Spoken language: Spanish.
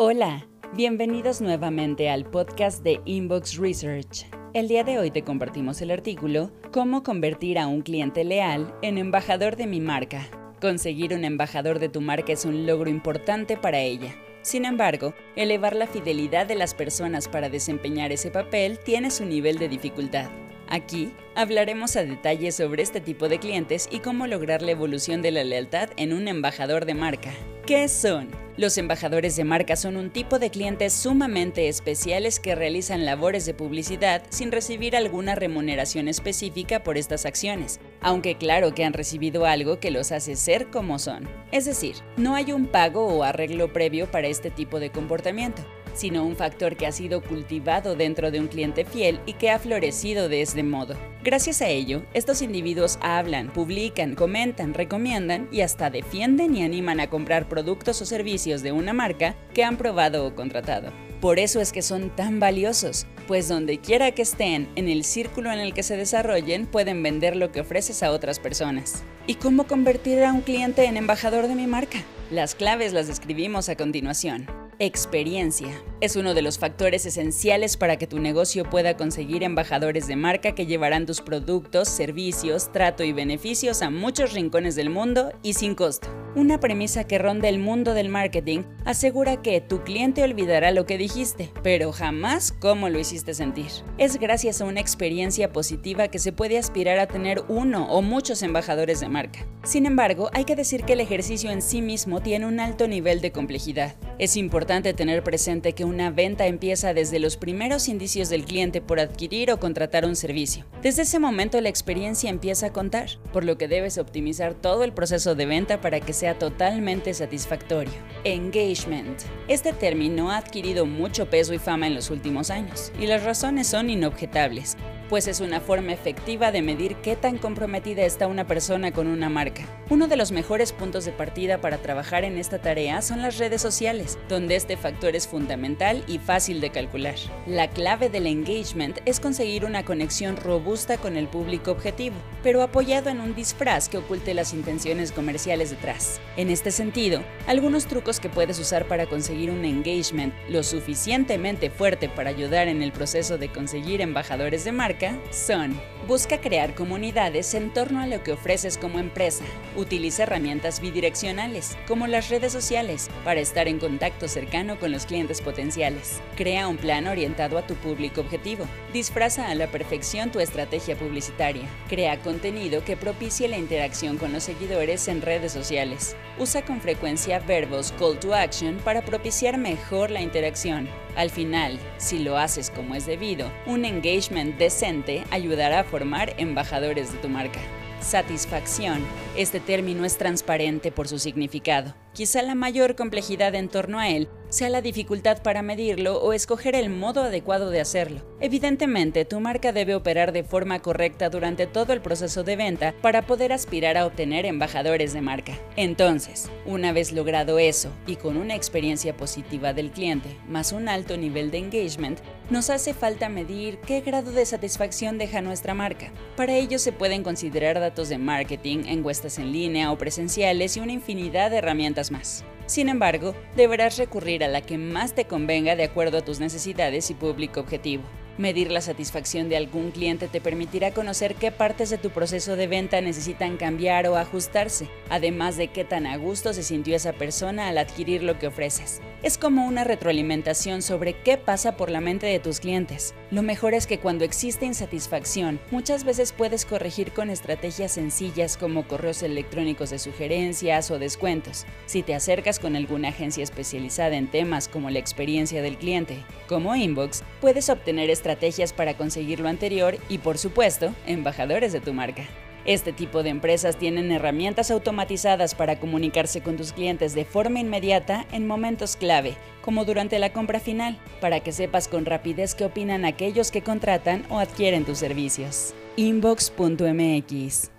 Hola, bienvenidos nuevamente al podcast de Inbox Research. El día de hoy te compartimos el artículo Cómo convertir a un cliente leal en embajador de mi marca. Conseguir un embajador de tu marca es un logro importante para ella. Sin embargo, elevar la fidelidad de las personas para desempeñar ese papel tiene su nivel de dificultad. Aquí hablaremos a detalle sobre este tipo de clientes y cómo lograr la evolución de la lealtad en un embajador de marca. ¿Qué son? Los embajadores de marca son un tipo de clientes sumamente especiales que realizan labores de publicidad sin recibir alguna remuneración específica por estas acciones, aunque claro que han recibido algo que los hace ser como son. Es decir, no hay un pago o arreglo previo para este tipo de comportamiento sino un factor que ha sido cultivado dentro de un cliente fiel y que ha florecido de este modo. Gracias a ello, estos individuos hablan, publican, comentan, recomiendan y hasta defienden y animan a comprar productos o servicios de una marca que han probado o contratado. Por eso es que son tan valiosos, pues donde quiera que estén en el círculo en el que se desarrollen pueden vender lo que ofreces a otras personas. ¿Y cómo convertir a un cliente en embajador de mi marca? Las claves las describimos a continuación. Experiencia. Es uno de los factores esenciales para que tu negocio pueda conseguir embajadores de marca que llevarán tus productos, servicios, trato y beneficios a muchos rincones del mundo y sin costo. Una premisa que ronda el mundo del marketing asegura que tu cliente olvidará lo que dijiste, pero jamás cómo lo hiciste sentir. Es gracias a una experiencia positiva que se puede aspirar a tener uno o muchos embajadores de marca. Sin embargo, hay que decir que el ejercicio en sí mismo tiene un alto nivel de complejidad. Es importante tener presente que una venta empieza desde los primeros indicios del cliente por adquirir o contratar un servicio. Desde ese momento la experiencia empieza a contar, por lo que debes optimizar todo el proceso de venta para que sea totalmente satisfactorio. Engagement. Este término ha adquirido mucho peso y fama en los últimos años, y las razones son inobjetables pues es una forma efectiva de medir qué tan comprometida está una persona con una marca. Uno de los mejores puntos de partida para trabajar en esta tarea son las redes sociales, donde este factor es fundamental y fácil de calcular. La clave del engagement es conseguir una conexión robusta con el público objetivo, pero apoyado en un disfraz que oculte las intenciones comerciales detrás. En este sentido, algunos trucos que puedes usar para conseguir un engagement lo suficientemente fuerte para ayudar en el proceso de conseguir embajadores de marca son Busca crear comunidades en torno a lo que ofreces como empresa. Utiliza herramientas bidireccionales, como las redes sociales, para estar en contacto cercano con los clientes potenciales. Crea un plan orientado a tu público objetivo. Disfraza a la perfección tu estrategia publicitaria. Crea contenido que propicie la interacción con los seguidores en redes sociales. Usa con frecuencia verbos call to action para propiciar mejor la interacción. Al final, si lo haces como es debido, un engagement decente ayudará a formar embajadores de tu marca. Satisfacción. Este término es transparente por su significado. Quizá la mayor complejidad en torno a él sea la dificultad para medirlo o escoger el modo adecuado de hacerlo. Evidentemente, tu marca debe operar de forma correcta durante todo el proceso de venta para poder aspirar a obtener embajadores de marca. Entonces, una vez logrado eso y con una experiencia positiva del cliente, más un alto nivel de engagement, nos hace falta medir qué grado de satisfacción deja nuestra marca. Para ello se pueden considerar datos de marketing, encuestas en línea o presenciales y una infinidad de herramientas más. Sin embargo, deberás recurrir a la que más te convenga de acuerdo a tus necesidades y público objetivo. Medir la satisfacción de algún cliente te permitirá conocer qué partes de tu proceso de venta necesitan cambiar o ajustarse, además de qué tan a gusto se sintió esa persona al adquirir lo que ofreces. Es como una retroalimentación sobre qué pasa por la mente de tus clientes. Lo mejor es que cuando existe insatisfacción, muchas veces puedes corregir con estrategias sencillas como correos electrónicos de sugerencias o descuentos. Si te acercas con alguna agencia especializada en temas como la experiencia del cliente, como Inbox, puedes obtener estrategias para conseguir lo anterior y, por supuesto, embajadores de tu marca. Este tipo de empresas tienen herramientas automatizadas para comunicarse con tus clientes de forma inmediata en momentos clave, como durante la compra final, para que sepas con rapidez qué opinan aquellos que contratan o adquieren tus servicios. Inbox.mx